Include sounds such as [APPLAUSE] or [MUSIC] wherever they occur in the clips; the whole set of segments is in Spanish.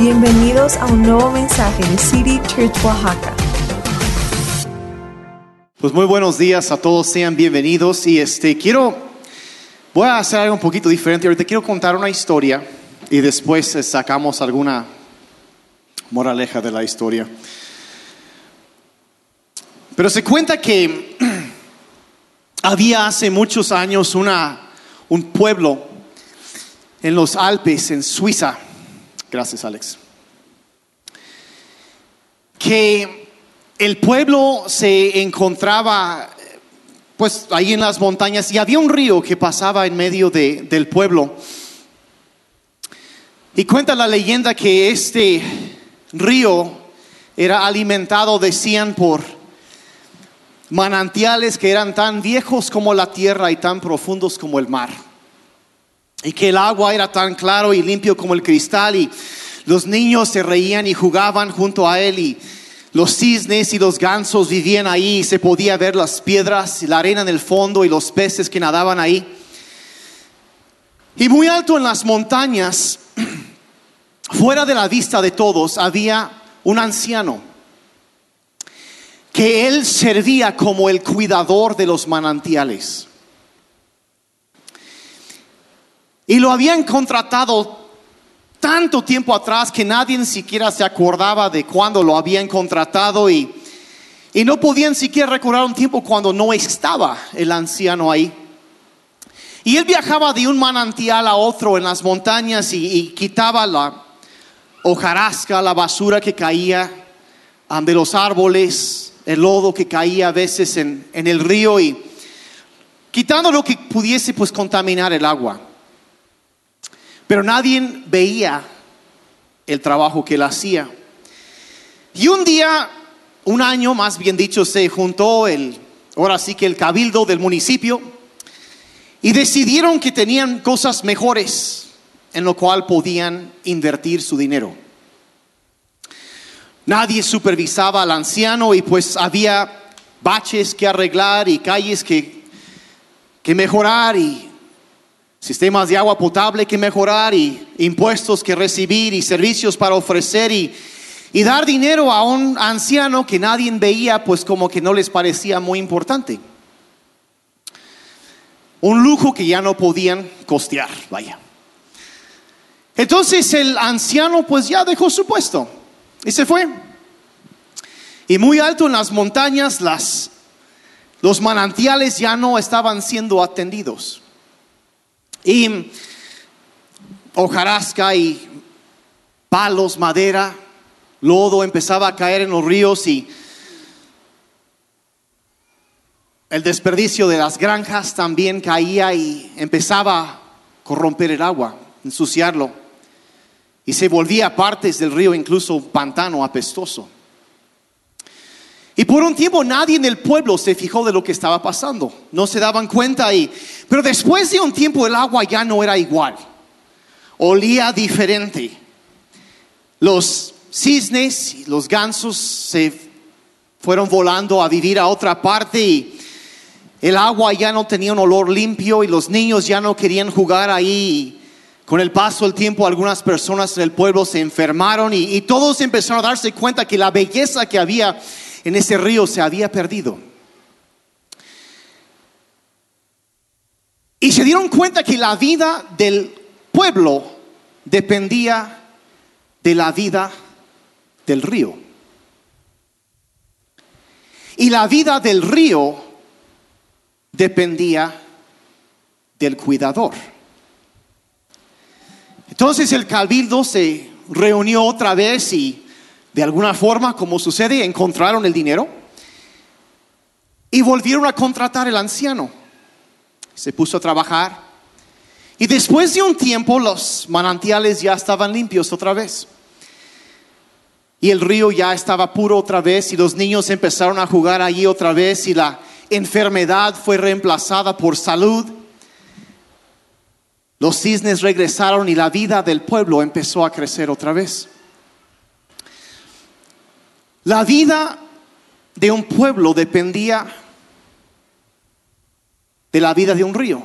Bienvenidos a un nuevo mensaje de City Church Oaxaca. Pues muy buenos días a todos, sean bienvenidos y este quiero voy a hacer algo un poquito diferente. Ahorita quiero contar una historia y después eh, sacamos alguna moraleja de la historia. Pero se cuenta que [CLEARS THROAT] había hace muchos años una, un pueblo en los Alpes, en Suiza. Gracias, Alex. Que el pueblo se encontraba pues ahí en las montañas y había un río que pasaba en medio de- del pueblo. Y cuenta la leyenda que este río era alimentado, decían, por manantiales que eran tan viejos como la tierra y tan profundos como el mar. Y que el agua era tan claro y limpio como el cristal y los niños se reían y jugaban junto a él y los cisnes y los gansos vivían ahí y se podía ver las piedras y la arena en el fondo y los peces que nadaban ahí. Y muy alto en las montañas, [CLEARS THROAT] fuera de la vista de todos, había un anciano que él servía como el cuidador de los manantiales. Y lo habían contratado tanto tiempo atrás que nadie ni siquiera se acordaba de cuándo lo habían contratado y, y no podían siquiera recordar un tiempo cuando no estaba el anciano ahí. Y él viajaba de un manantial a otro en las montañas y, y quitaba la hojarasca, la basura que caía de los árboles, el lodo que caía a veces en, en el río y quitando lo que pudiese pues contaminar el agua. Pero nadie veía el trabajo que él hacía. Y un día, un año más bien dicho, se juntó el, ahora sí que el cabildo del municipio y decidieron que tenían cosas mejores en lo cual podían invertir su dinero. Nadie supervisaba al anciano y pues había baches que arreglar y calles que, que mejorar y sistemas de agua potable que mejorar y impuestos que recibir y servicios para ofrecer y, y dar dinero a un anciano que nadie veía pues como que no les parecía muy importante. Un lujo que ya no podían costear, vaya. Entonces el anciano pues ya dejó su puesto y se fue. Y muy alto en las montañas las, los manantiales ya no estaban siendo atendidos. Y hojarasca y palos, madera, lodo empezaba a caer en los ríos y el desperdicio de las granjas también caía y empezaba a corromper el agua, ensuciarlo. Y se volvía partes del río incluso pantano apestoso. Y por un tiempo nadie en el pueblo se fijó de lo que estaba pasando. No se daban cuenta y pero después de un tiempo el agua ya no era igual. Olía diferente. Los cisnes y los gansos se fueron volando a vivir a otra parte y el agua ya no tenía un olor limpio y los niños ya no querían jugar ahí. Con el paso del tiempo algunas personas en el pueblo se enfermaron y, y todos empezaron a darse cuenta que la belleza que había en ese río se había perdido. Y se dieron cuenta que la vida del pueblo dependía de la vida del río. Y la vida del río dependía del cuidador. Entonces el cabildo se reunió otra vez y de alguna forma, como sucede, encontraron el dinero y volvieron a contratar al anciano. Se puso a trabajar y después de un tiempo los manantiales ya estaban limpios otra vez. Y el río ya estaba puro otra vez y los niños empezaron a jugar allí otra vez y la enfermedad fue reemplazada por salud. Los cisnes regresaron y la vida del pueblo empezó a crecer otra vez. La vida de un pueblo dependía de la vida de un río.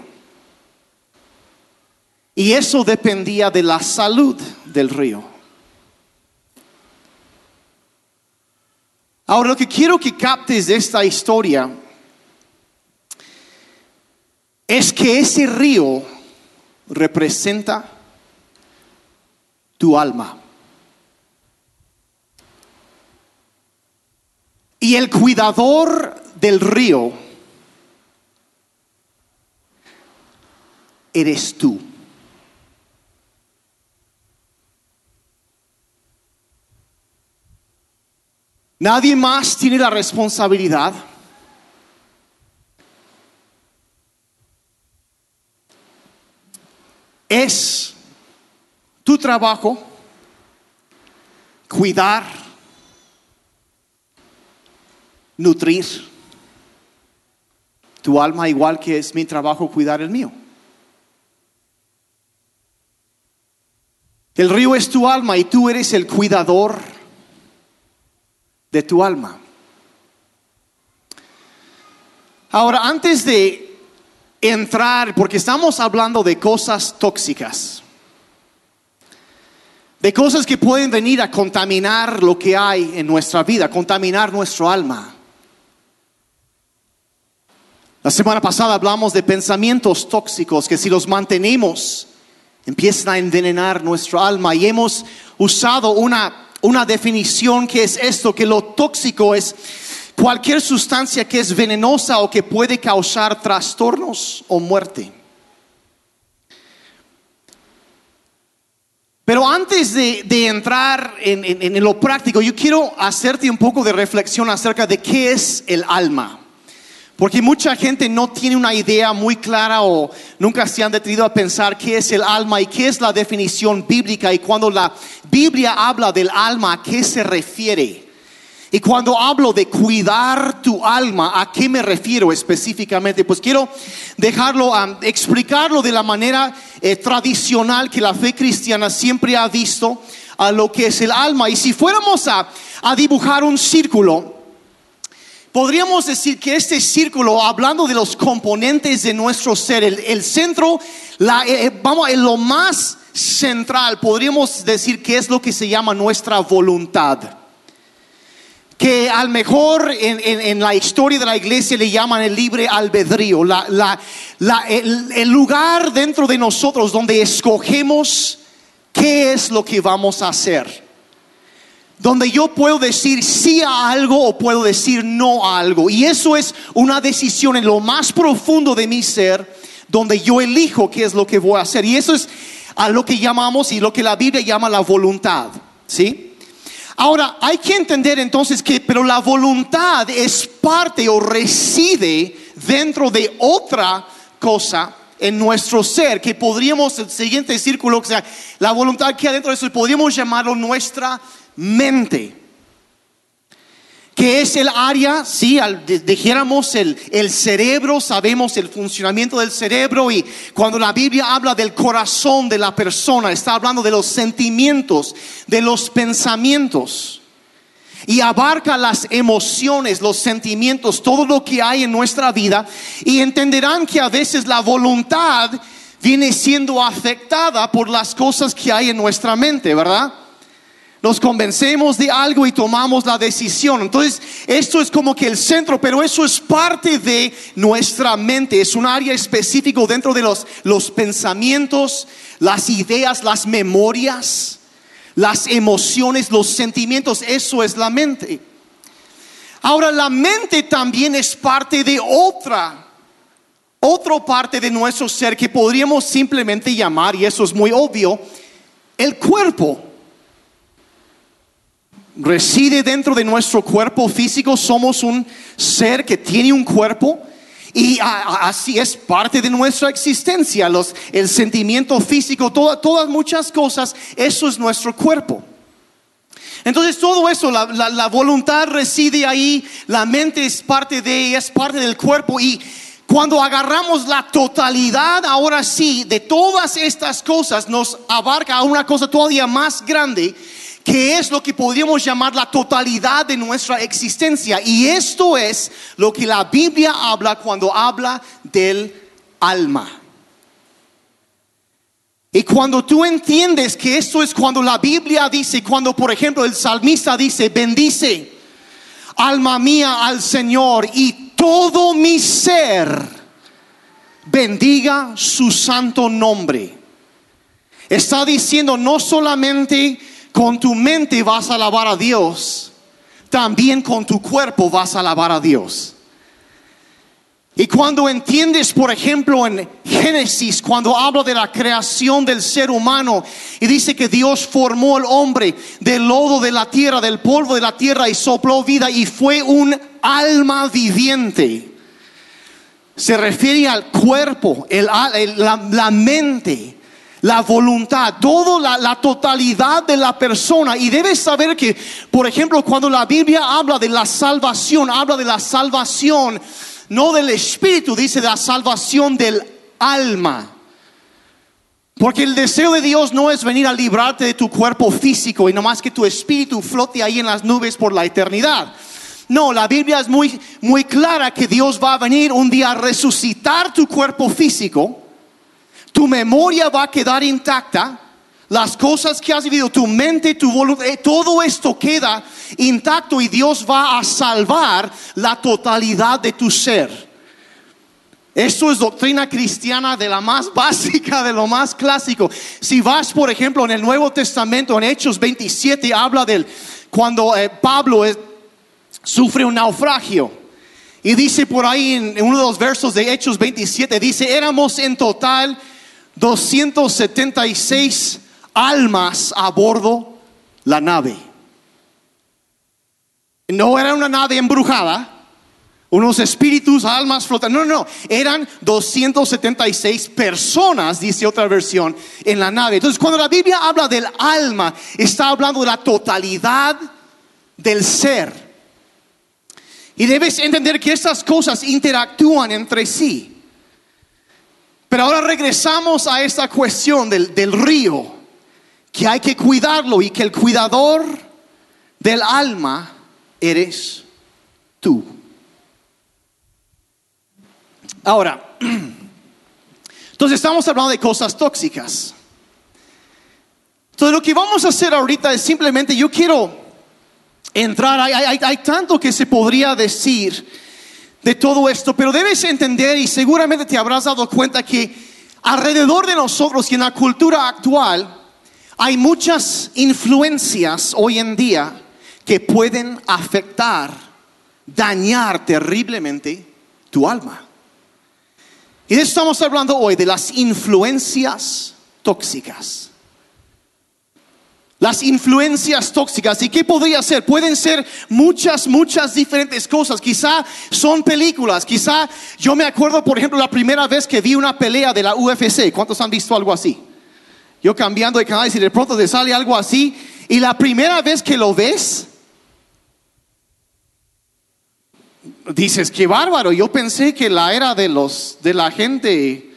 Y eso dependía de la salud del río. Ahora lo que quiero que captes de esta historia es que ese río representa tu alma. Y el cuidador del río eres tú. Nadie más tiene la responsabilidad. Es tu trabajo cuidar, nutrir tu alma igual que es mi trabajo cuidar el mío. El río es tu alma y tú eres el cuidador de tu alma. Ahora, antes de entrar, porque estamos hablando de cosas tóxicas, de cosas que pueden venir a contaminar lo que hay en nuestra vida, contaminar nuestro alma. La semana pasada hablamos de pensamientos tóxicos que si los mantenemos empiezan a envenenar nuestro alma y hemos usado una, una definición que es esto, que lo tóxico es cualquier sustancia que es venenosa o que puede causar trastornos o muerte. Pero antes de, entrar en, en, lo práctico, yo quiero hacerte un poco de reflexión acerca de qué es el alma. Porque mucha gente no tiene una idea muy clara o nunca se han detenido a pensar qué es el alma y qué es la definición bíblica. Y cuando la Biblia habla del alma, ¿a qué se refiere? Y cuando hablo de cuidar tu alma, ¿a qué me refiero específicamente? Pues quiero dejarlo, explicarlo de la manera eh, tradicional que la fe cristiana siempre ha visto a lo que es el alma. Y si fuéramos a, dibujar un círculo, podríamos decir que este círculo, hablando de los componentes de nuestro ser, el, centro, la, eh, eh, vamos, en lo más central, podríamos decir que es lo que se llama nuestra voluntad que al mejor en, la historia de la iglesia le llaman el libre albedrío, el, lugar dentro de nosotros donde escogemos qué es lo que vamos a hacer. Donde yo puedo decir sí a algo o puedo decir no a algo. Y eso es una decisión en lo más profundo de mi ser, donde yo elijo qué es lo que voy a hacer. Y eso es a lo que llamamos y lo que la Biblia llama la voluntad. ¿Sí? Ahora, hay que entender entonces que, pero la voluntad es parte o reside dentro de otra cosa en nuestro ser, que podríamos, el siguiente círculo, o sea, la voluntad que hay dentro de eso, podríamos llamarlo nuestra mente. Que es el área, si dijéramos el, el cerebro, sabemos el funcionamiento del cerebro y cuando la Biblia habla del corazón de la persona, está hablando de los sentimientos, de los pensamientos. Y abarca las emociones, los sentimientos, todo lo que hay en nuestra vida. Y entenderán que a veces la voluntad viene siendo afectada por las cosas que hay en nuestra mente, ¿verdad? Nos convencemos de algo y tomamos la decisión. Entonces, esto es como que el centro, pero eso es parte de nuestra mente, es un área específico dentro de los, los pensamientos, las ideas, las memorias, las emociones, los sentimientos, eso es la mente. Ahora, la mente también es parte de otra otra parte de nuestro ser que podríamos simplemente llamar, y eso es muy obvio, el cuerpo reside dentro de nuestro cuerpo físico, somos un ser que tiene un cuerpo y así es parte de nuestra existencia, los, el sentimiento físico, todas muchas cosas, eso es nuestro cuerpo. Entonces todo eso, la, voluntad reside ahí, la mente es parte de es parte del cuerpo y cuando agarramos la totalidad, ahora sí, de todas estas cosas, nos abarca una cosa todavía más grande que es lo que podríamos llamar la totalidad de nuestra existencia. Y esto es lo que la Biblia habla cuando habla del alma. Y cuando tú entiendes que esto es cuando la Biblia dice, cuando por ejemplo el salmista dice, bendice alma mía al Señor y todo mi ser bendiga su santo nombre. Está diciendo no solamente con tu mente vas a alabar a Dios, también con tu cuerpo vas a alabar a Dios. Y cuando entiendes, por ejemplo, en Génesis, cuando habla de la creación del ser humano y dice que Dios formó al hombre del lodo de la tierra, del polvo de la tierra y sopló vida y fue un alma viviente. Se refiere al cuerpo, la, mente, la voluntad, toda la, totalidad de la persona. Y debes saber que, por ejemplo, cuando la Biblia habla de la salvación, habla de la salvación, no del espíritu, dice la salvación del alma. Porque el deseo de Dios no es venir a librarte de tu cuerpo físico y no más que tu espíritu flote ahí en las nubes por la eternidad. No, la Biblia es muy, muy clara que Dios va a venir un día a resucitar tu cuerpo físico. Tu memoria va a quedar intacta. Las cosas que has vivido, tu mente, tu voluntad, eh, todo esto queda intacto y Dios va a salvar la totalidad de tu ser. Esto es doctrina cristiana de la más [LAUGHS] básica, de lo más clásico. Si vas, por ejemplo, en el Nuevo Testamento, en Hechos 27, habla del cuando eh, Pablo es, sufre un naufragio. Y dice por ahí en uno de los versos de Hechos 27, dice, éramos en total 276 almas a bordo la nave. No era una nave embrujada, unos espíritus, almas flotando. No, no, eran 276 personas, dice otra versión, en la nave. Entonces, cuando la Biblia habla del alma, está hablando de la totalidad del ser. Y debes entender que estas cosas interactúan entre sí. Pero ahora regresamos a esta cuestión del, del río, que hay que cuidarlo y que el cuidador del alma eres tú. Ahora, [CLEARS THROAT] entonces estamos hablando de cosas tóxicas. Entonces lo que vamos a hacer ahorita es simplemente, yo quiero entrar. Hay, tanto que se podría decir de todo esto, pero debes entender y seguramente te habrás dado cuenta que alrededor de nosotros y en la cultura actual hay muchas influencias hoy en día que pueden afectar, dañar terriblemente tu alma. Y de eso estamos hablando hoy, de las influencias tóxicas. Las influencias tóxicas. ¿Y qué podría ser? Pueden ser muchas, muchas diferentes cosas. Quizá son películas. Quizá yo me acuerdo, por ejemplo, la primera vez que vi una pelea de la UFC. ¿Cuántos han visto algo así? Yo cambiando de canal y de pronto te sale algo así. Y la primera vez que lo ves, dices, qué bárbaro. Yo pensé que la era de los, de la gente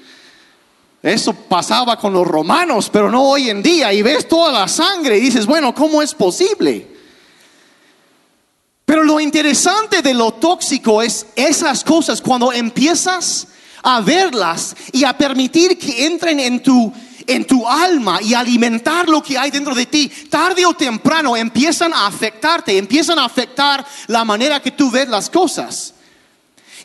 eso pasaba con los romanos, pero no hoy en día. Y ves toda la sangre y dices, bueno, ¿cómo es posible? Pero lo interesante de lo tóxico es esas cosas cuando empiezas a verlas y a permitir que entren en tu en tu alma y alimentar lo que hay dentro de ti, tarde o temprano empiezan a afectarte, empiezan a afectar la manera que tú ves las cosas.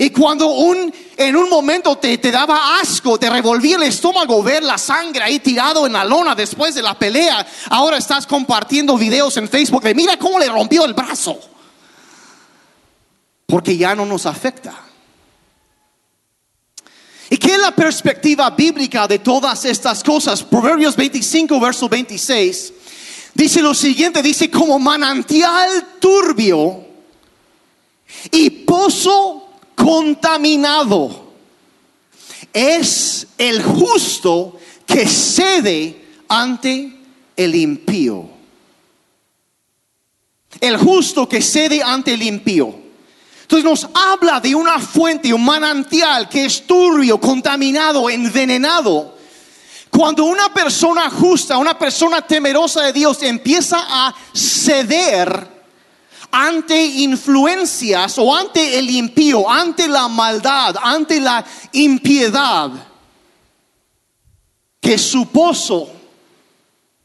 Y cuando un, en un momento te, te, daba asco, te revolvía el estómago ver la sangre ahí tirado en la lona después de la pelea, ahora estás compartiendo videos en Facebook de mira cómo le rompió el brazo. Porque ya no nos afecta. ¿Y qué es la perspectiva bíblica de todas estas cosas? Proverbios 25, verso 26. Dice lo siguiente, dice como manantial turbio y pozo contaminado. Es el justo que cede ante el impío. El justo que cede ante el impío. Entonces nos habla de una fuente, un manantial que es turbio, contaminado, envenenado. Cuando una persona justa, una persona temerosa de Dios empieza a ceder ante influencias o ante el impío, ante la maldad, ante la impiedad, que su pozo,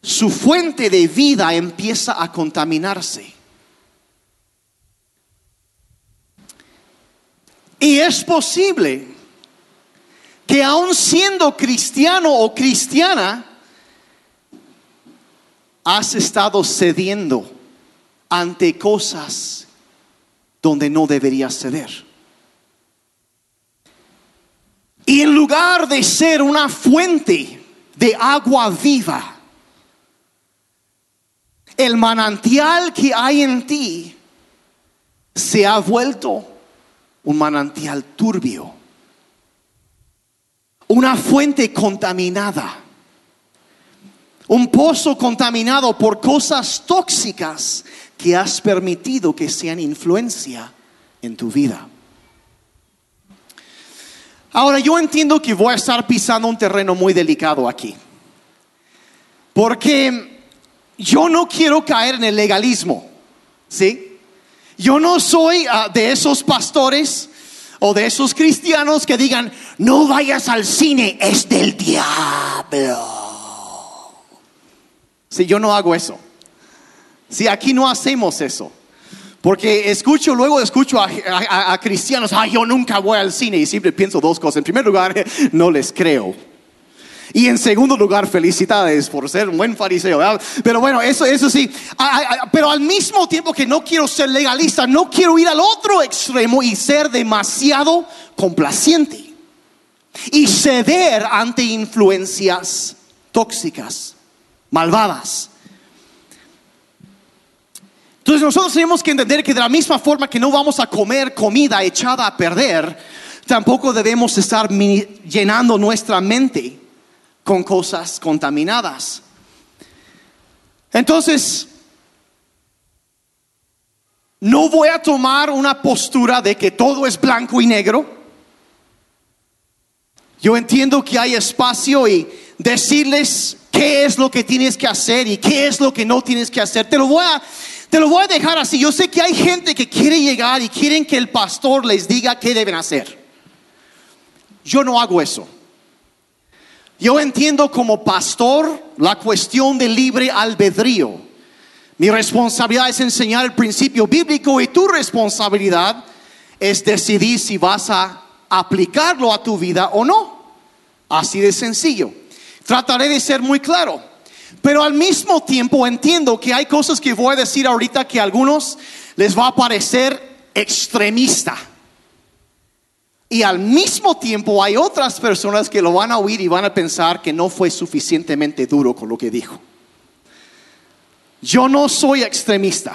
su fuente de vida empieza a contaminarse. Y es posible que aun siendo cristiano o cristiana, has estado cediendo ante cosas donde no deberías ceder. Y en lugar de ser una fuente de agua viva, el manantial que hay en ti se ha vuelto un manantial turbio, una fuente contaminada, un pozo contaminado por cosas tóxicas que has permitido que sean influencia en tu vida. Ahora yo entiendo que voy a estar pisando un terreno muy delicado aquí, porque yo no quiero caer en el legalismo, ¿sí? Yo no soy ah, de esos pastores o de esos cristianos que digan, no vayas al cine, es del diablo. Si yo no hago eso. Si aquí no hacemos eso. Porque escucho, luego escucho a, cristianos, ay, yo nunca voy al cine y siempre pienso dos cosas. En primer lugar, [LAUGHS] no les creo. Y en segundo lugar, felicidades por ser un buen fariseo. Pero bueno, eso, eso sí. Pero al mismo tiempo que no quiero ser legalista, no quiero ir al otro extremo y ser demasiado complaciente. Y ceder ante influencias tóxicas, malvadas. Entonces nosotros tenemos que entender que de la misma forma que no vamos a comer comida echada a perder, tampoco debemos estar llenando nuestra mente con cosas contaminadas. Entonces, no voy a tomar una postura de que todo es blanco y negro. Yo entiendo que hay espacio y decirles qué es lo que tienes que hacer y qué es lo que no tienes que hacer. Te lo voy a te lo voy a dejar así. Yo sé que hay gente que quiere llegar y quieren que el pastor les diga qué deben hacer. Yo no hago eso. Yo entiendo como pastor la cuestión del libre albedrío. Mi responsabilidad es enseñar el principio bíblico y tu responsabilidad es decidir si vas a aplicarlo a tu vida o no. Así de sencillo. Trataré de ser muy claro. Pero al mismo tiempo entiendo que hay cosas que voy a decir ahorita que a algunos les va a parecer extremista. Y al mismo tiempo hay otras personas que lo van a oír y van a pensar que no fue suficientemente duro con lo que dijo. Yo no soy extremista.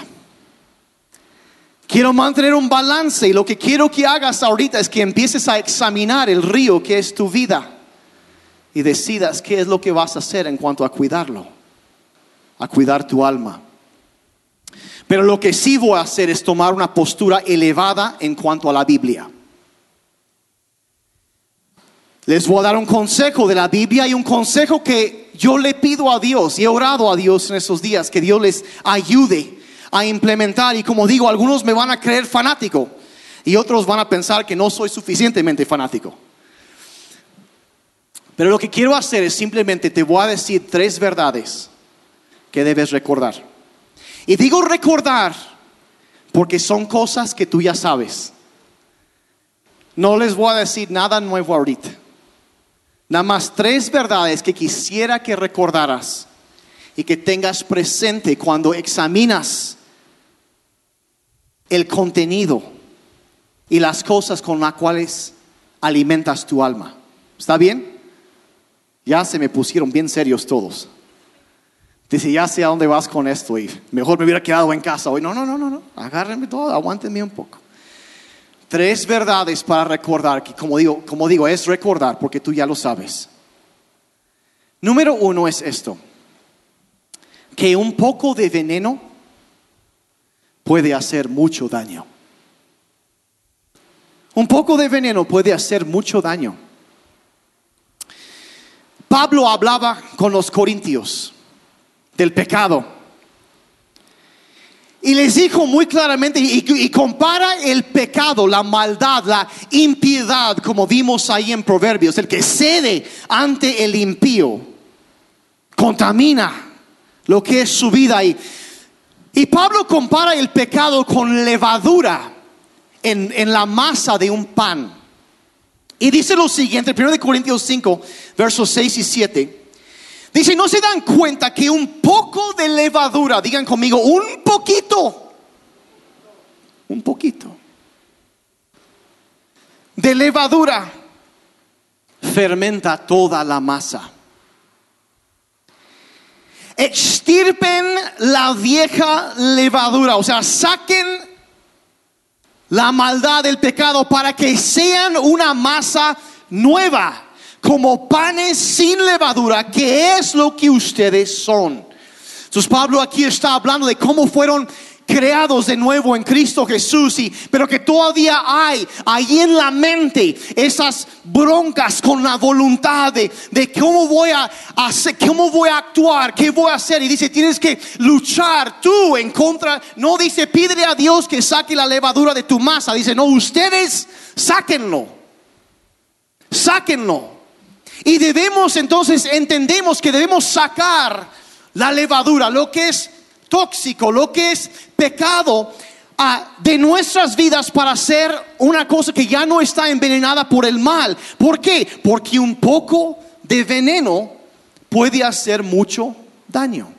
Quiero mantener un balance y lo que quiero que hagas ahorita es que empieces a examinar el río que es tu vida y decidas qué es lo que vas a hacer en cuanto a cuidarlo, a cuidar tu alma. Pero lo que sí voy a hacer es tomar una postura elevada en cuanto a la Biblia. Les voy a dar un consejo de la Biblia y un consejo que yo le pido a Dios y he orado a Dios en esos días, que Dios les ayude a implementar. Y como digo, algunos me van a creer fanático y otros van a pensar que no soy suficientemente fanático. Pero lo que quiero hacer es simplemente te voy a decir tres verdades que debes recordar. Y digo recordar porque son cosas que tú ya sabes. No les voy a decir nada nuevo ahorita. Nada más tres verdades que quisiera que recordaras y que tengas presente cuando examinas el contenido y las cosas con las cuales alimentas tu alma. ¿Está bien? Ya se me pusieron bien serios todos. Dice, ya sé a dónde vas con esto y mejor me hubiera quedado en casa hoy. No, no, no, no, no. Agárrenme todo, aguántenme un poco. Tres verdades para recordar, que como digo, como digo, es recordar porque tú ya lo sabes. Número uno es esto, que un poco de veneno puede hacer mucho daño. Un poco de veneno puede hacer mucho daño. Pablo hablaba con los corintios del pecado. Y les dijo muy claramente, y, compara el pecado, la maldad, la impiedad, como vimos ahí en Proverbios, el que cede ante el impío, contamina lo que es su vida. Y, y Pablo compara el pecado con levadura en, en la masa de un pan. Y dice lo siguiente, 1 Corintios 5, versos 6 y 7. Dice, no se dan cuenta que un poco de levadura, digan conmigo, un poquito, un poquito de levadura fermenta toda la masa. Extirpen la vieja levadura, o sea, saquen la maldad del pecado para que sean una masa nueva, como panes sin levadura, que es lo que ustedes son. Entonces Pablo aquí está hablando de cómo fueron creados de nuevo en Cristo Jesús, y, pero que todavía hay ahí en la mente esas broncas con la voluntad de, de cómo voy a hacer, cómo voy a actuar, qué voy a hacer. Y dice, tienes que luchar tú en contra, no dice, pídele a Dios que saque la levadura de tu masa, dice, no, ustedes sáquenlo, sáquenlo. Y debemos entonces, entendemos que debemos sacar la levadura, lo que es tóxico, lo que es pecado ah, de nuestras vidas para hacer una cosa que ya no está envenenada por el mal. ¿Por qué? Porque un poco de veneno puede hacer mucho daño.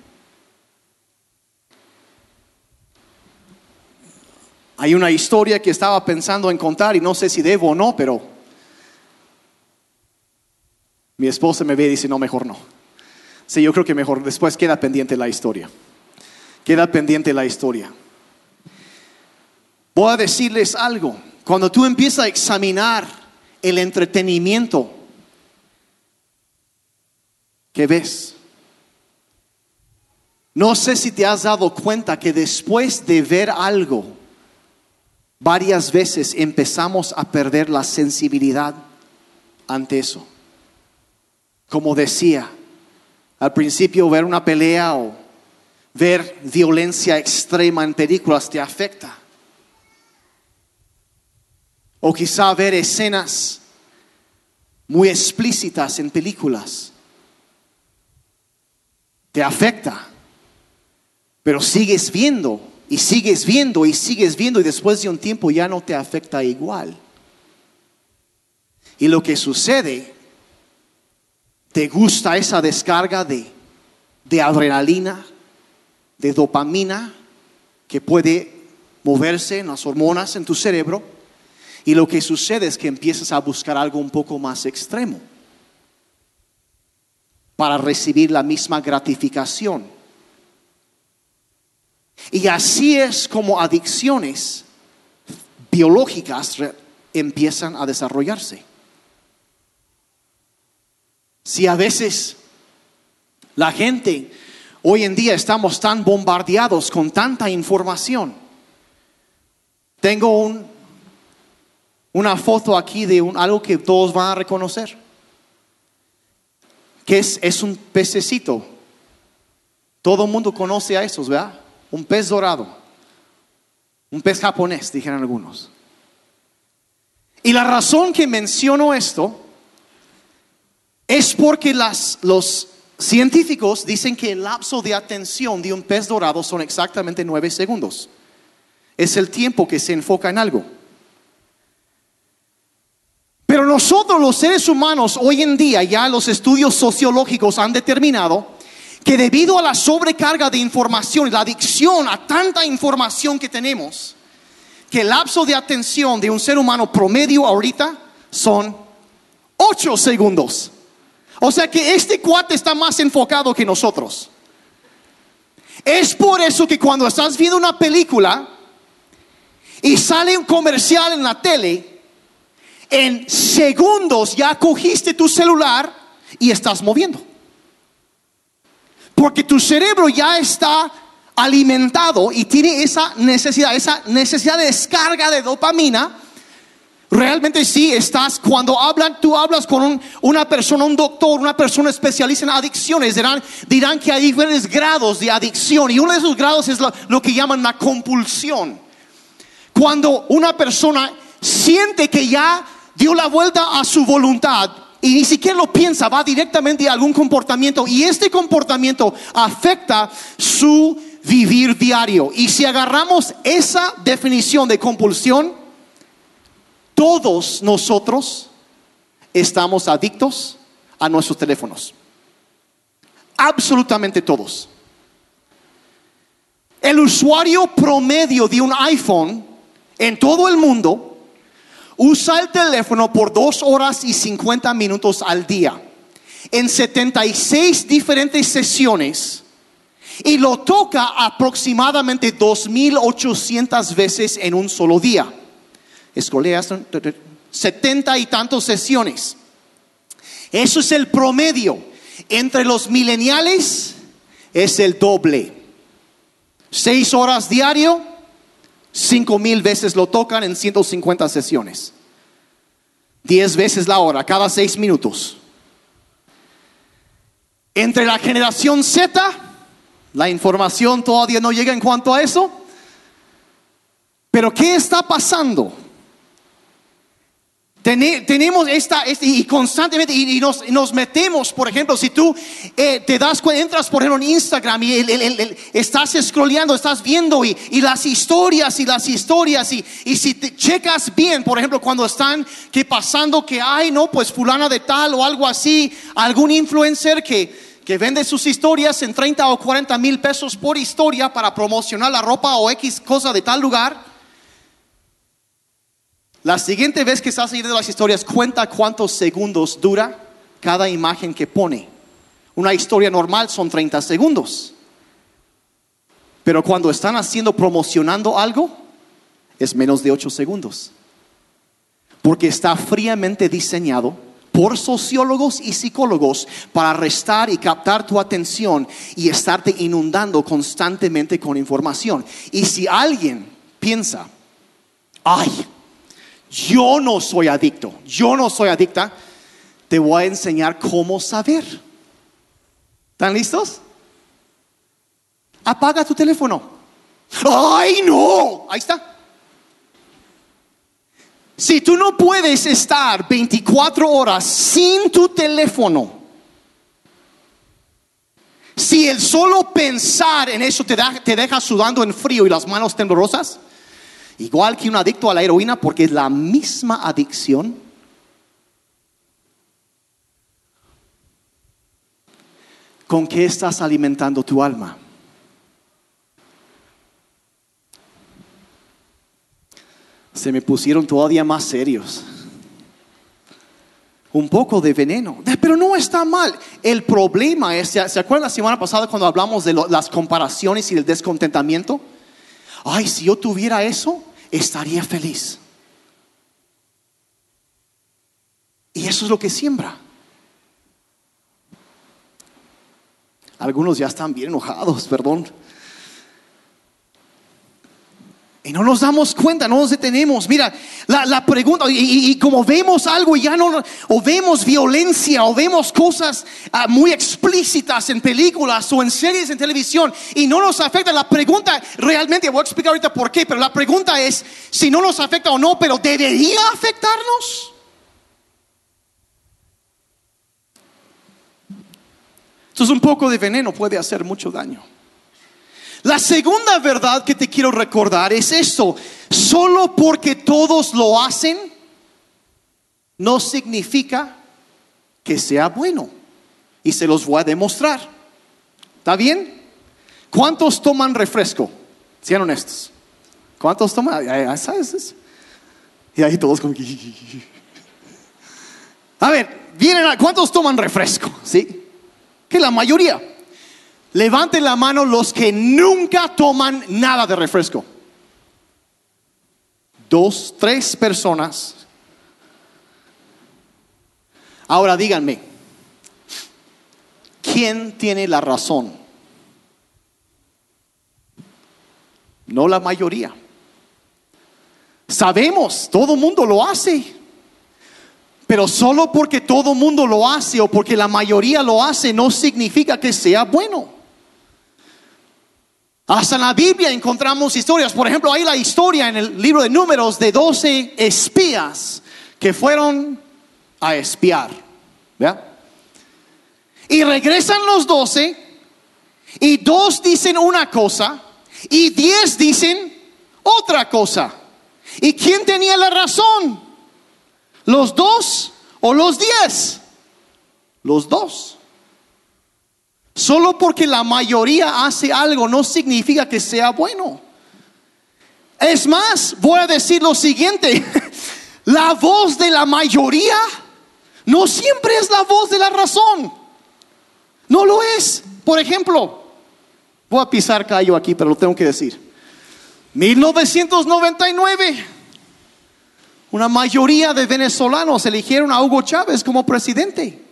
Hay una historia que estaba pensando en contar y no sé si debo o no, pero mi esposa me ve y dice, no, mejor no. Sí, yo creo que mejor después queda pendiente la historia queda pendiente la historia. Voy a decirles algo. Cuando tú empiezas a examinar el entretenimiento que ves, no sé si te has dado cuenta que después de ver algo, varias veces empezamos a perder la sensibilidad ante eso. Como decía, al principio ver una pelea o ver violencia extrema en películas te afecta. O quizá ver escenas muy explícitas en películas te afecta. Pero sigues viendo y sigues viendo y sigues viendo y después de un tiempo ya no te afecta igual. Y lo que sucede, te gusta esa descarga de, de adrenalina, de dopamina que puede moverse en las hormonas en tu cerebro y lo que sucede es que empiezas a buscar algo un poco más extremo para recibir la misma gratificación. Y así es como adicciones biológicas empiezan a desarrollarse. Si a veces la gente Hoy en día estamos tan bombardeados con tanta información. Tengo un, una foto aquí de un, algo que todos van a reconocer. Que es, es un pececito. Todo el mundo conoce a esos, ¿verdad? Un pez dorado. Un pez japonés, dijeron algunos. Y la razón que menciono esto es porque las, los Científicos dicen que el lapso de atención de un pez dorado son exactamente nueve segundos. Es el tiempo que se enfoca en algo. Pero nosotros los seres humanos hoy en día ya los estudios sociológicos han determinado que debido a la sobrecarga de información y la adicción a tanta información que tenemos, que el lapso de atención de un ser humano promedio ahorita son ocho segundos. O sea que este cuate está más enfocado que nosotros. Es por eso que cuando estás viendo una película y sale un comercial en la tele, en segundos ya cogiste tu celular y estás moviendo. Porque tu cerebro ya está alimentado y tiene esa necesidad, esa necesidad de descarga de dopamina Realmente sí estás, cuando hablan, tú hablas con una persona, un doctor, una persona especialista en adicciones, dirán, dirán que hay diferentes grados de adicción y uno de esos grados es lo, lo que llaman la compulsión. Cuando una persona siente que ya dio la vuelta a su voluntad y ni siquiera lo piensa, va directamente a algún comportamiento y este comportamiento afecta su vivir diario. Y si agarramos esa definición de compulsión, Todos nosotros estamos adictos a nuestros teléfonos. Absolutamente todos. El usuario promedio de un iPhone en todo el mundo usa el teléfono por dos horas y 50 minutos al día en 76 diferentes sesiones y lo toca aproximadamente 2.800 veces en un solo día. Escoleas, 70 y tantos sesiones. Eso es el promedio. Entre los mileniales es el doble. Seis horas diario, cinco mil veces lo tocan en 150 sesiones. Diez veces la hora, cada seis minutos. Entre la generación Z, la información todavía no llega en cuanto a eso. Pero ¿qué está pasando? Tenemos esta, este, y constantemente, y, nos, metemos, por ejemplo, si tú eh, te das cuenta, entras por ejemplo en Instagram y estás scrolleando, estás viendo y, las historias y las historias, y, si te checas bien, por ejemplo, cuando están que pasando que hay, no, pues fulana de tal o algo así, algún influencer que, que vende sus historias en 30 o 40 mil pesos por historia para promocionar la ropa o X cosa de tal lugar la siguiente vez que estás leyendo las historias, cuenta cuántos segundos dura cada imagen que pone. Una historia normal son 30 segundos. Pero cuando están haciendo, promocionando algo, es menos de 8 segundos. Porque está fríamente diseñado por sociólogos y psicólogos para restar y captar tu atención y estarte inundando constantemente con información. Y si alguien piensa, ay, yo no soy adicto, yo no soy adicta, te voy a enseñar cómo saber. ¿Están listos? Apaga tu teléfono. ¡Ay, no! Ahí está. Si tú no puedes estar 24 horas sin tu teléfono, si el solo pensar en eso te, te deja sudando en frío y las manos temblorosas, Igual que un adicto a la heroína porque es la misma adicción. ¿Con qué estás alimentando tu alma? Se me pusieron todavía más serios. Un poco de veneno, pero no está mal. El problema es, ¿se acuerdan la semana pasada cuando hablamos de las comparaciones y el descontentamiento? Ay, si yo tuviera eso, estaría feliz. Y eso es lo que siembra. Algunos ya están bien enojados, perdón. Y no nos damos cuenta, no nos detenemos. Mira, la, pregunta, y, como vemos algo y ya no, o vemos violencia, o vemos cosas ah, muy explícitas en películas o en series en televisión, y no nos afecta, la pregunta realmente, voy a explicar ahorita por qué, pero la pregunta es si no nos afecta o no, pero ¿debería afectarnos? Entonces un poco de veneno puede hacer mucho daño. La segunda verdad que te quiero recordar es esto. Solo porque todos lo hacen, no significa que sea bueno. Y se los voy a demostrar. ¿Está bien? ¿Cuántos toman refresco? Sean honestos. ¿Cuántos toman? Y ahí todos como A ver, vienen a, ¿cuántos toman refresco? ¿Sí? Que la mayoría. Levanten la mano los que nunca toman nada de refresco. Dos, tres personas. Ahora díganme, ¿quién tiene la razón? No la mayoría. Sabemos, todo el mundo lo hace. Pero solo porque todo el mundo lo hace o porque la mayoría lo hace no significa que sea bueno. Hasta en la Biblia encontramos historias. Por ejemplo, hay la historia en el libro de números de 12 espías que fueron a espiar. Y regresan los 12 y dos dicen una cosa y diez dicen otra cosa. ¿Y quién tenía la razón? ¿Los dos o los diez? Los dos. Solo porque la mayoría hace algo no significa que sea bueno. Es más, voy a decir lo siguiente. [LAUGHS] La voz de la mayoría no siempre es la voz de la razón. No lo es. Por ejemplo, voy a pisar callo aquí, pero lo tengo que decir. 1999, una mayoría de venezolanos eligieron a Hugo Chávez como presidente.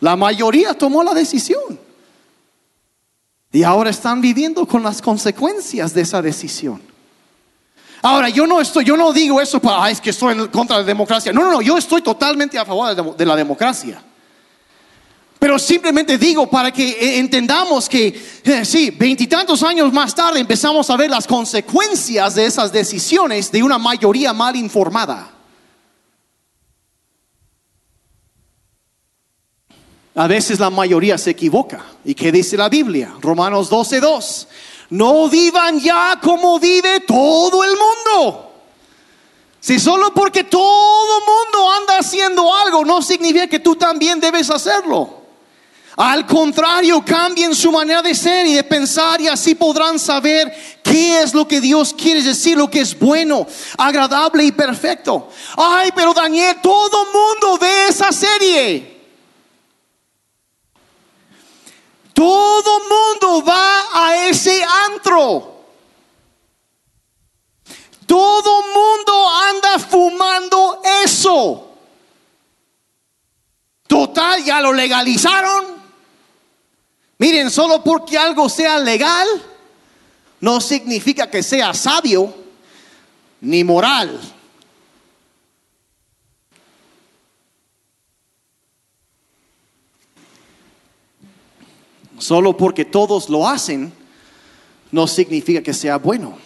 La mayoría tomó la decisión. Y ahora están viviendo con las consecuencias de esa decisión. Ahora, yo no estoy, yo no digo eso para, es que estoy en contra de la democracia. No, no, no, yo estoy totalmente a favor de, la democracia. Pero simplemente digo para que eh, entendamos que, eh, sí, veintitantos años más tarde empezamos a ver las consecuencias de esas decisiones de una mayoría mal informada. A veces la mayoría se equivoca. ¿Y qué dice la Biblia? Romanos 12:2. No vivan ya como vive todo el mundo. Si solo porque todo mundo anda haciendo algo, no significa que tú también debes hacerlo. Al contrario, cambien su manera de ser y de pensar y así podrán saber qué es lo que Dios quiere decir, lo que es bueno, agradable y perfecto. Ay, pero Daniel, todo mundo ve esa serie. Todo mundo va a ese antro. Todo mundo anda fumando eso. Total, ya lo legalizaron. Miren, solo porque algo sea legal, no significa que sea sabio ni moral. Solo porque todos lo hacen, no significa que sea bueno.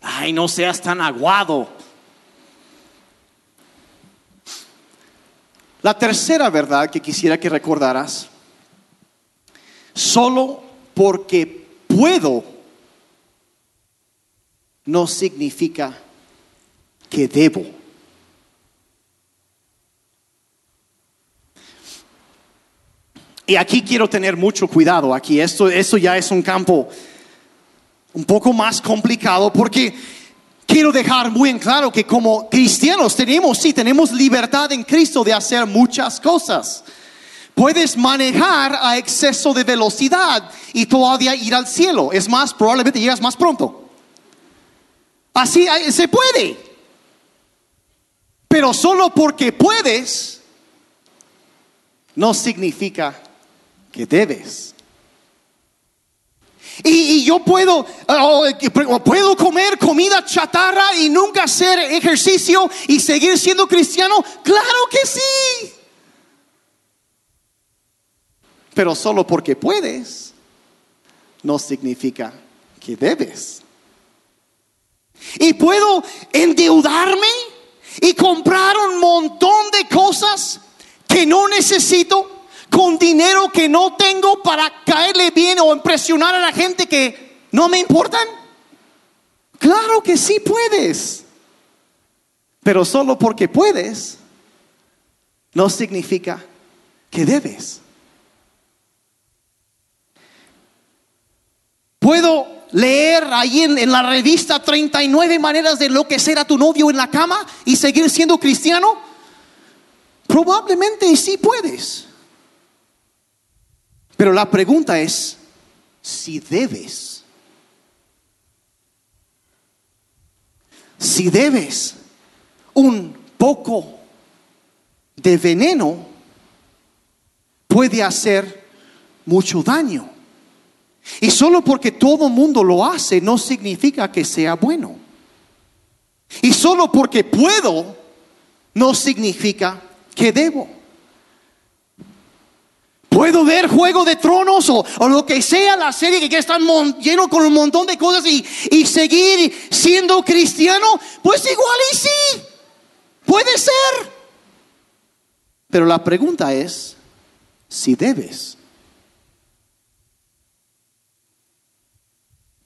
Ay, no seas tan aguado. La tercera verdad que quisiera que recordaras, solo porque puedo no significa que debo. Y aquí quiero tener mucho cuidado. Aquí esto, esto ya es un campo un poco más complicado porque quiero dejar muy en claro que como cristianos tenemos, sí, tenemos libertad en Cristo de hacer muchas cosas. Puedes manejar a exceso de velocidad y todavía ir al cielo. Es más, probablemente llegas más pronto. Así se puede. Pero solo porque puedes, no significa que debes. Y, yo puedo, puedo comer comida chatarra y nunca hacer ejercicio y seguir siendo cristiano. Claro que sí. Pero solo porque puedes, no significa que debes. Y puedo endeudarme y comprar un montón de cosas que no necesito con dinero que no tengo para caerle bien o impresionar a la gente que no me importan? Claro que sí puedes. Pero solo porque puedes, no significa que debes. Puedo leer ahí en, la revista 39 maneras de enloquecer a tu novio en la cama y seguir siendo cristiano? Probablemente sí puedes. Pero la pregunta es si debes. Si debes un poco de veneno puede hacer mucho daño. Y solo porque todo mundo lo hace no significa que sea bueno. Y solo porque puedo no significa que debo. Puedo ver Juego de Tronos o, lo que sea la serie que está lleno con un montón de cosas y, y seguir siendo cristiano. Pues igual y sí, puede ser. Pero la pregunta es, si debes.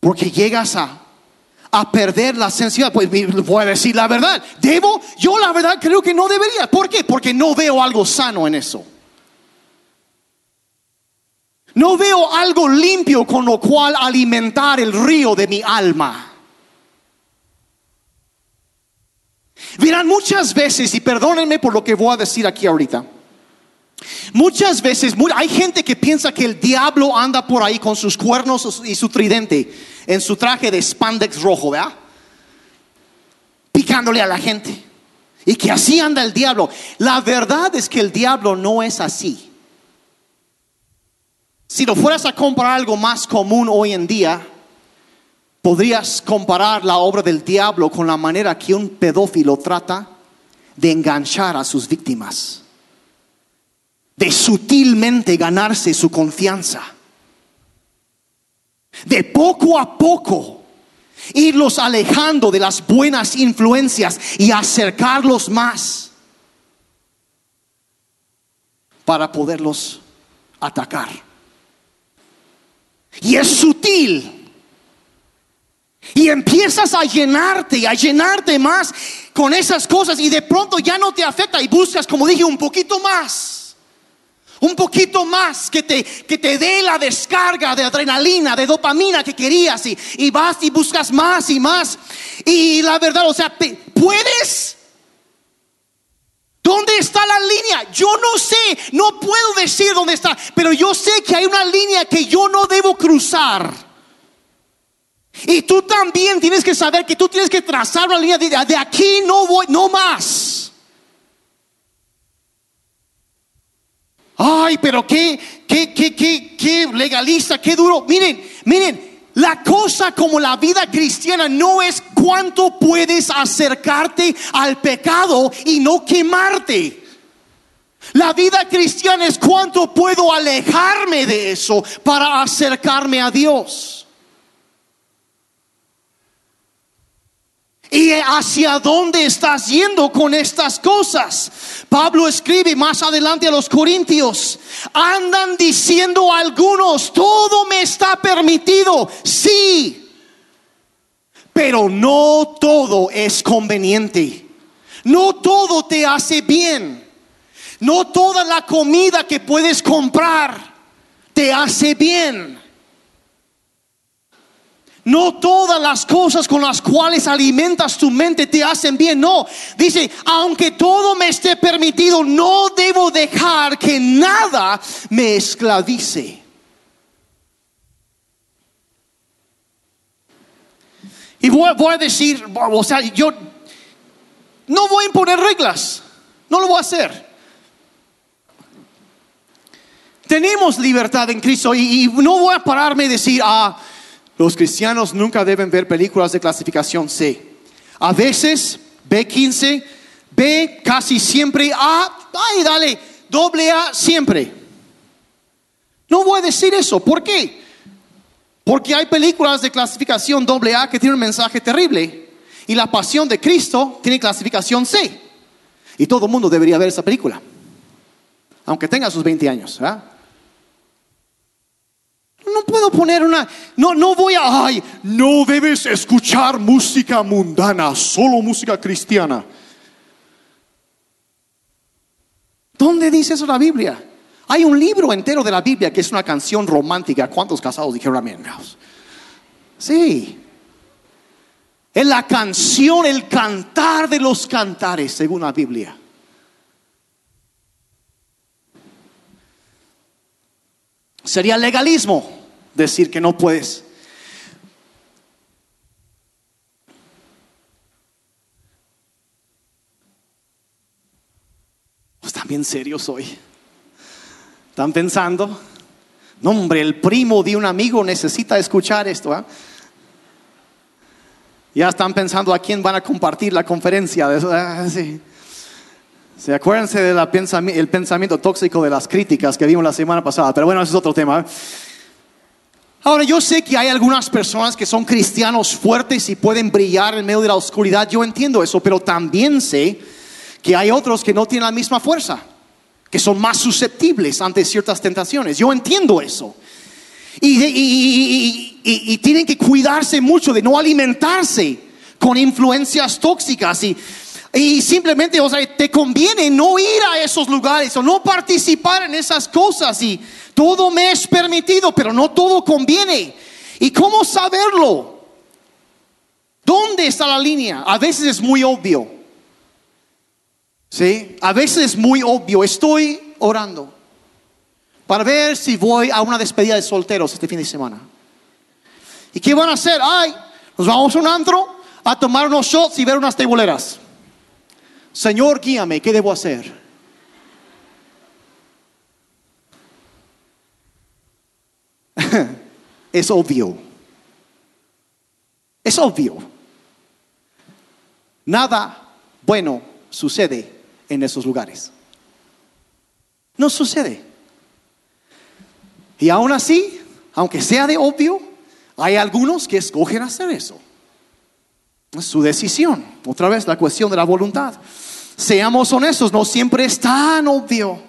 Porque llegas a, a perder la sensibilidad. Pues voy a decir la verdad. ¿Debo? Yo la verdad creo que no debería. ¿Por qué? Porque no veo algo sano en eso. No veo algo limpio con lo cual alimentar el río de mi alma. Verán, muchas veces, y perdónenme por lo que voy a decir aquí ahorita, muchas veces hay gente que piensa que el diablo anda por ahí con sus cuernos y su tridente en su traje de spandex rojo, ¿verdad? Picándole a la gente. Y que así anda el diablo. La verdad es que el diablo no es así. Si lo fueras a comparar algo más común hoy en día, podrías comparar la obra del diablo con la manera que un pedófilo trata de enganchar a sus víctimas, de sutilmente ganarse su confianza, de poco a poco irlos alejando de las buenas influencias y acercarlos más para poderlos atacar. Y es sutil. Y empiezas a llenarte y a llenarte más con esas cosas y de pronto ya no te afecta y buscas, como dije, un poquito más. Un poquito más que te, que te dé la descarga de adrenalina, de dopamina que querías y, y vas y buscas más y más. Y la verdad, o sea, ¿puedes? ¿Dónde está la línea? Yo no sé, no puedo decir dónde está, pero yo sé que hay una línea que yo no debo cruzar. Y tú también tienes que saber que tú tienes que trazar una línea de, aquí no voy, no más. Ay, pero qué, qué, qué, qué, qué legalista, qué duro. Miren, miren, la cosa como la vida cristiana no es cuánto puedes acercarte al pecado y no quemarte. La vida cristiana es cuánto puedo alejarme de eso para acercarme a Dios. ¿Y hacia dónde estás yendo con estas cosas? Pablo escribe más adelante a los Corintios, andan diciendo algunos, todo me está permitido, sí, pero no todo es conveniente, no todo te hace bien, no toda la comida que puedes comprar te hace bien. No todas las cosas con las cuales alimentas tu mente te hacen bien. No, dice, aunque todo me esté permitido, no debo dejar que nada me esclavice. Y voy, a decir, o sea, yo no voy a imponer reglas, no lo voy a hacer. Tenemos libertad en Cristo y, y no voy a pararme y decir, ah, los cristianos nunca deben ver películas de clasificación C. A veces B15, B casi siempre, A, ay, dale, doble A siempre. No voy a decir eso. ¿Por qué? Porque hay películas de clasificación doble A que tienen un mensaje terrible. Y la pasión de Cristo tiene clasificación C. Y todo el mundo debería ver esa película. Aunque tenga sus 20 años. ¿verdad? No puedo poner una, no, no voy a, ay, no debes escuchar música mundana, solo música cristiana. ¿Dónde dice eso la Biblia? Hay un libro entero de la Biblia que es una canción romántica. ¿Cuántos casados dijeron amén? Sí. Es la canción, el cantar de los cantares, según la Biblia. Sería legalismo decir que no puedes. Pues también serios hoy. ¿Están pensando? No, hombre, el primo de un amigo necesita escuchar esto. ¿ah? Ya están pensando a quién van a compartir la conferencia. ah, sí. Se acuérdense del pensamiento, pensamiento tóxico de las críticas que vimos la semana pasada, pero bueno, ese es otro tema. Ahora, yo sé que hay algunas personas que son cristianos fuertes y pueden brillar en medio de la oscuridad, yo entiendo eso, pero también sé que hay otros que no tienen la misma fuerza, que son más susceptibles ante ciertas tentaciones. Yo entiendo eso. De- y- y tienen que cuidarse mucho de no alimentarse con influencias tóxicas y, y simplemente, o sea, te conviene no ir a esos lugares o no participar en esas cosas y todo me es permitido, pero no todo conviene. ¿Y cómo saberlo? ¿Dónde está la línea? A veces es muy obvio. ¿Sí? A veces es muy obvio. Estoy orando para ver si voy a una despedida de solteros este fin de semana. ¿Y qué van a hacer? Ay, nos vamos a un antro a tomar unos shots y ver unas teboleras. Señor, guíame, ¿qué debo hacer? [LAUGHS] es obvio. Es obvio. Nada bueno sucede en esos lugares. No sucede. Y aún así, aunque sea de obvio, hay algunos que escogen hacer eso. Su decisión. Otra vez la cuestión de la voluntad. Seamos honestos, no siempre es tan obvio.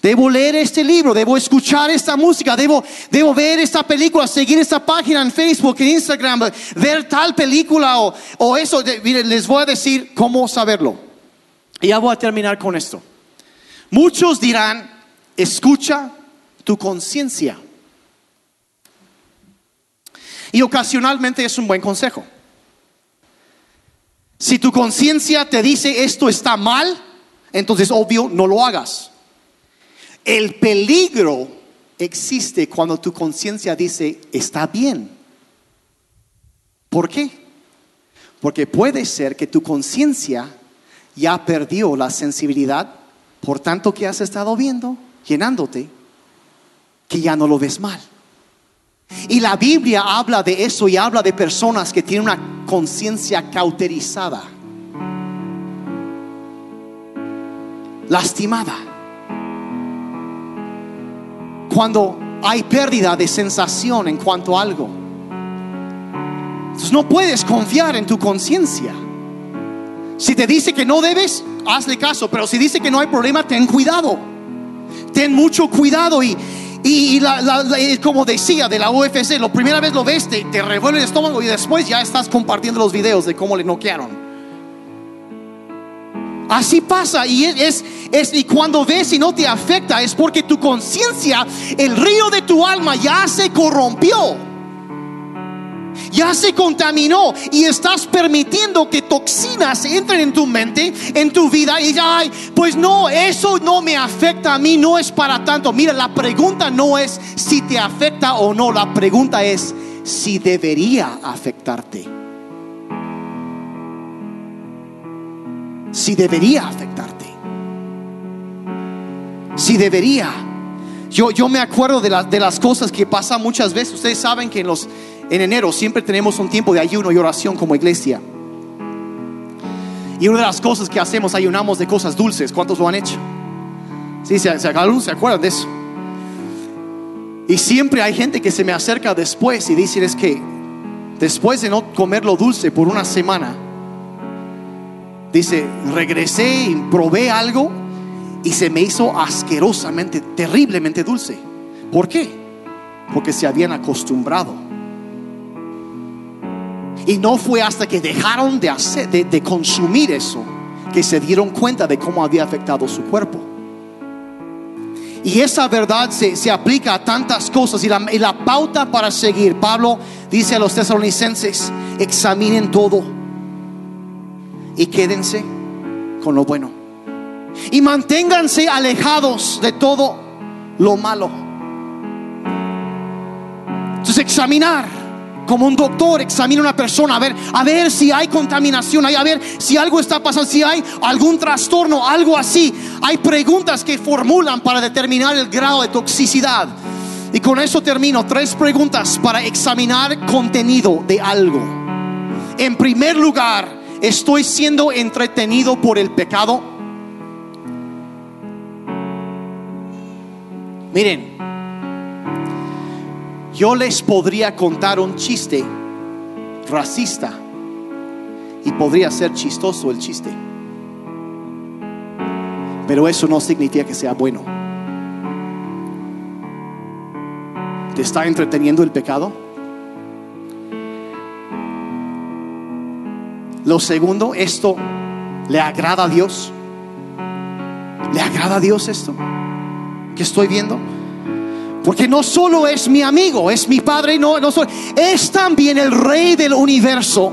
Debo leer este libro, debo escuchar esta música, debo, debo ver esta película, seguir esta página en Facebook, en Instagram, ver tal película o, o eso. Miren, les voy a decir cómo saberlo. Y ya voy a terminar con esto. Muchos dirán, escucha tu conciencia. Y ocasionalmente es un buen consejo. Si tu conciencia te dice esto está mal, entonces obvio no lo hagas. El peligro existe cuando tu conciencia dice está bien. ¿Por qué? Porque puede ser que tu conciencia ya perdió la sensibilidad por tanto que has estado viendo, llenándote, que ya no lo ves mal. Y la Biblia habla de eso y habla de personas que tienen una conciencia cauterizada, lastimada. Cuando hay pérdida de sensación en cuanto a algo. Entonces no puedes confiar en tu conciencia. Si te dice que no debes, hazle caso. Pero si dice que no hay problema, ten cuidado. Ten mucho cuidado. Y, y la- la- y como decía de la UFC, la primera vez lo ves, te, te revuelve el estómago y después ya estás compartiendo los videos de cómo le noquearon. Así pasa y es, es- y cuando ves y no te afecta es porque tu conciencia, el río de tu alma ya se corrompió. Ya se contaminó y estás permitiendo que toxinas entren en tu mente, en tu vida y ya, pues no, eso no me afecta a mí, no es para tanto. Mira, la pregunta no es si te afecta o no, la pregunta es si debería afectarte. Si debería afectarte. Si debería. Yo, yo me acuerdo de, la- de las cosas que pasan muchas veces. Ustedes saben que en, los, en enero siempre tenemos un tiempo de ayuno y oración como iglesia. Y una de las cosas que hacemos, ayunamos de cosas dulces. ¿Cuántos lo han hecho? Sí, se, se, se acuerdan de eso. Y siempre hay gente que se me acerca después y dicen es que después de no comer lo dulce por una semana, dice, regresé y probé algo y se me hizo asquerosamente, terriblemente dulce. ¿Por qué? Porque se habían acostumbrado. Y no fue hasta que dejaron de, hacer, de, consumir eso que se dieron cuenta de cómo había afectado su cuerpo. Y esa verdad se, se aplica a tantas cosas y la, y la pauta para seguir. Pablo dice a los tesalonicenses, examinen todo y quédense con lo bueno. Y manténganse alejados de todo lo malo. Entonces examinar como un doctor examina a una persona a ver a ver si hay contaminación, a ver si algo está pasando, si hay algún trastorno, algo así. Hay preguntas que formulan para determinar el grado de toxicidad. Y con eso termino. Tres preguntas para examinar contenido de algo. En primer lugar, ¿estoy siendo entretenido por el pecado? Miren, yo les podría contar un chiste racista y podría ser chistoso el chiste. Pero eso no significa que sea bueno. ¿Te está entreteniendo el pecado? Lo segundo, esto le agrada a Dios. ¿Le agrada a Dios esto que estoy viendo? Porque no solo es mi amigo, es mi padre, no, no soy, es también el rey del universo,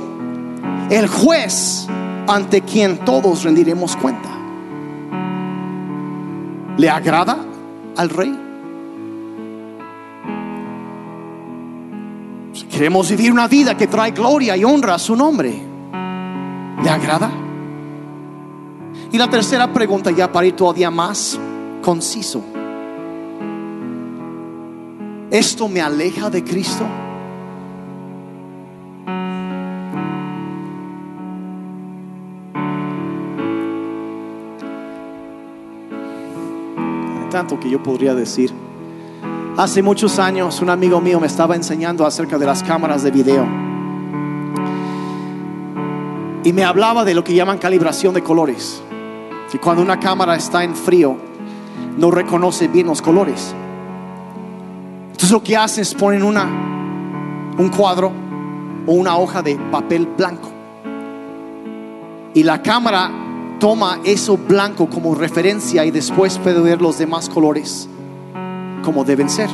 el juez ante quien todos rendiremos cuenta. ¿Le agrada al rey? Si queremos vivir una vida que trae gloria y honra a su nombre. ¿Le agrada? Y la tercera pregunta, ya para ir todavía más conciso. ¿Esto me aleja de Cristo? Tanto que yo podría decir. Hace muchos años un amigo mío me estaba enseñando acerca de las cámaras de video. Y me hablaba de lo que llaman calibración de colores. Que cuando una cámara está en frío, no reconoce bien los colores. Entonces lo que hacen es ponen una, un cuadro o una hoja de papel blanco. Y la cámara toma eso blanco como referencia y después puede ver los demás colores como deben ser.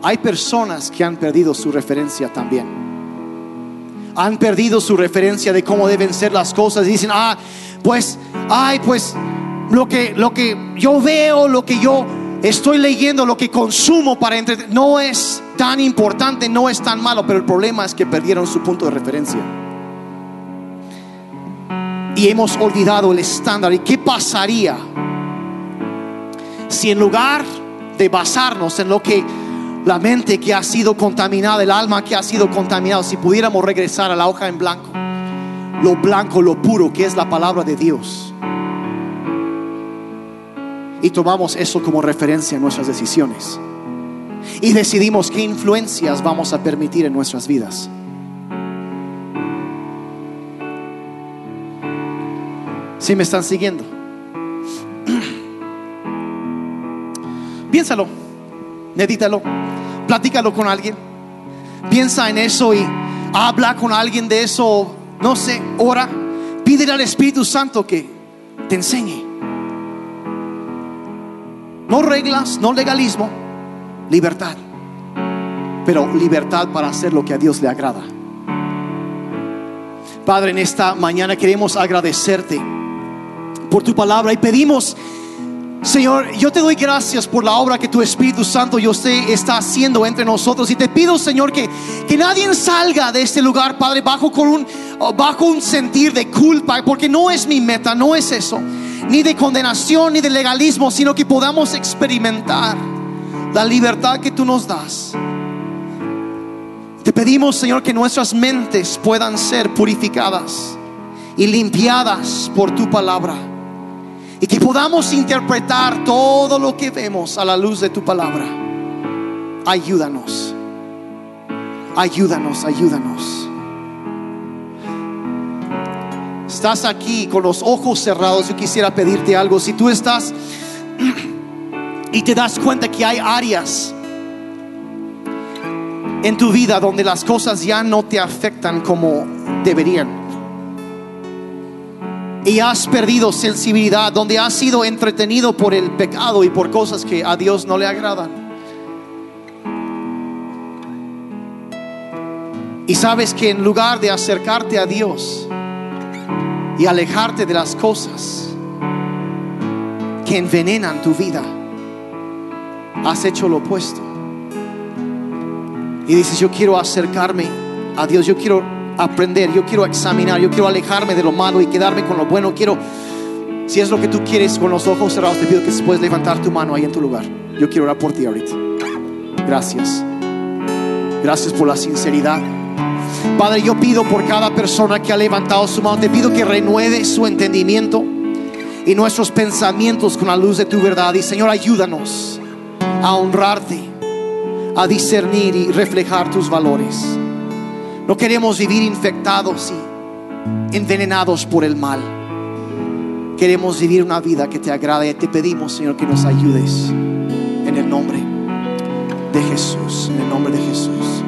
Hay personas que han perdido su referencia también. Han perdido su referencia de cómo deben ser las cosas dicen, ah, pues, ay, pues lo que, lo que yo veo, lo que yo estoy leyendo, lo que consumo para entretener, no es tan importante, no es tan malo, pero el problema es que perdieron su punto de referencia. Y hemos olvidado el estándar. ¿Y qué pasaría si en lugar de basarnos en lo que la mente que ha sido contaminada, el alma que ha sido contaminada, si pudiéramos regresar a la hoja en blanco, lo blanco, lo puro que es la palabra de Dios, y tomamos eso como referencia en nuestras decisiones, y decidimos qué influencias vamos a permitir en nuestras vidas. Si me están siguiendo, [CLEARS THROAT] piénsalo, medítalo, platícalo con alguien, piensa en eso y habla con alguien de eso, no sé, ora, pídele al Espíritu Santo que te enseñe. No reglas, no legalismo, libertad, pero libertad para hacer lo que a Dios le agrada. Padre, en esta mañana queremos agradecerte por tu palabra y pedimos, Señor, yo te doy gracias por la obra que tu Espíritu Santo yo sé está haciendo entre nosotros. Y te pido, Señor, que, que nadie salga de este lugar, Padre, bajo con un bajo un sentir de culpa, porque no es mi meta, no es eso, ni de condenación ni de legalismo, sino que podamos experimentar la libertad que tú nos das. Te pedimos, Señor, que nuestras mentes puedan ser purificadas y limpiadas por tu palabra. Y que podamos interpretar todo lo que vemos a la luz de tu palabra. Ayúdanos. Ayúdanos, ayúdanos. Estás aquí con los ojos cerrados. Yo quisiera pedirte algo. Si tú estás [CLEARS THROAT] y te das cuenta que hay áreas en tu vida donde las cosas ya no te afectan como deberían. Y has perdido sensibilidad, donde has sido entretenido por el pecado y por cosas que a Dios no le agradan. Y sabes que en lugar de acercarte a Dios y alejarte de las cosas que envenenan tu vida, has hecho lo opuesto. Y dices, yo quiero acercarme a Dios, yo quiero aprender, yo quiero examinar, yo quiero alejarme de lo malo y quedarme con lo bueno. Quiero, si es lo que tú quieres con los ojos cerrados, te pido que puedes levantar tu mano ahí en tu lugar. Yo quiero orar por ti ahorita. Gracias. Gracias por la sinceridad. Padre, yo pido por cada persona que ha levantado su mano, te pido que renueve su entendimiento y nuestros pensamientos con la luz de tu verdad. Y Señor, ayúdanos a honrarte a discernir y reflejar tus valores. No queremos vivir infectados y envenenados por el mal. queremos vivir una vida que te agrade. Te pedimos, Señor, que nos ayudes en el nombre de Jesús, en el nombre de Jesús.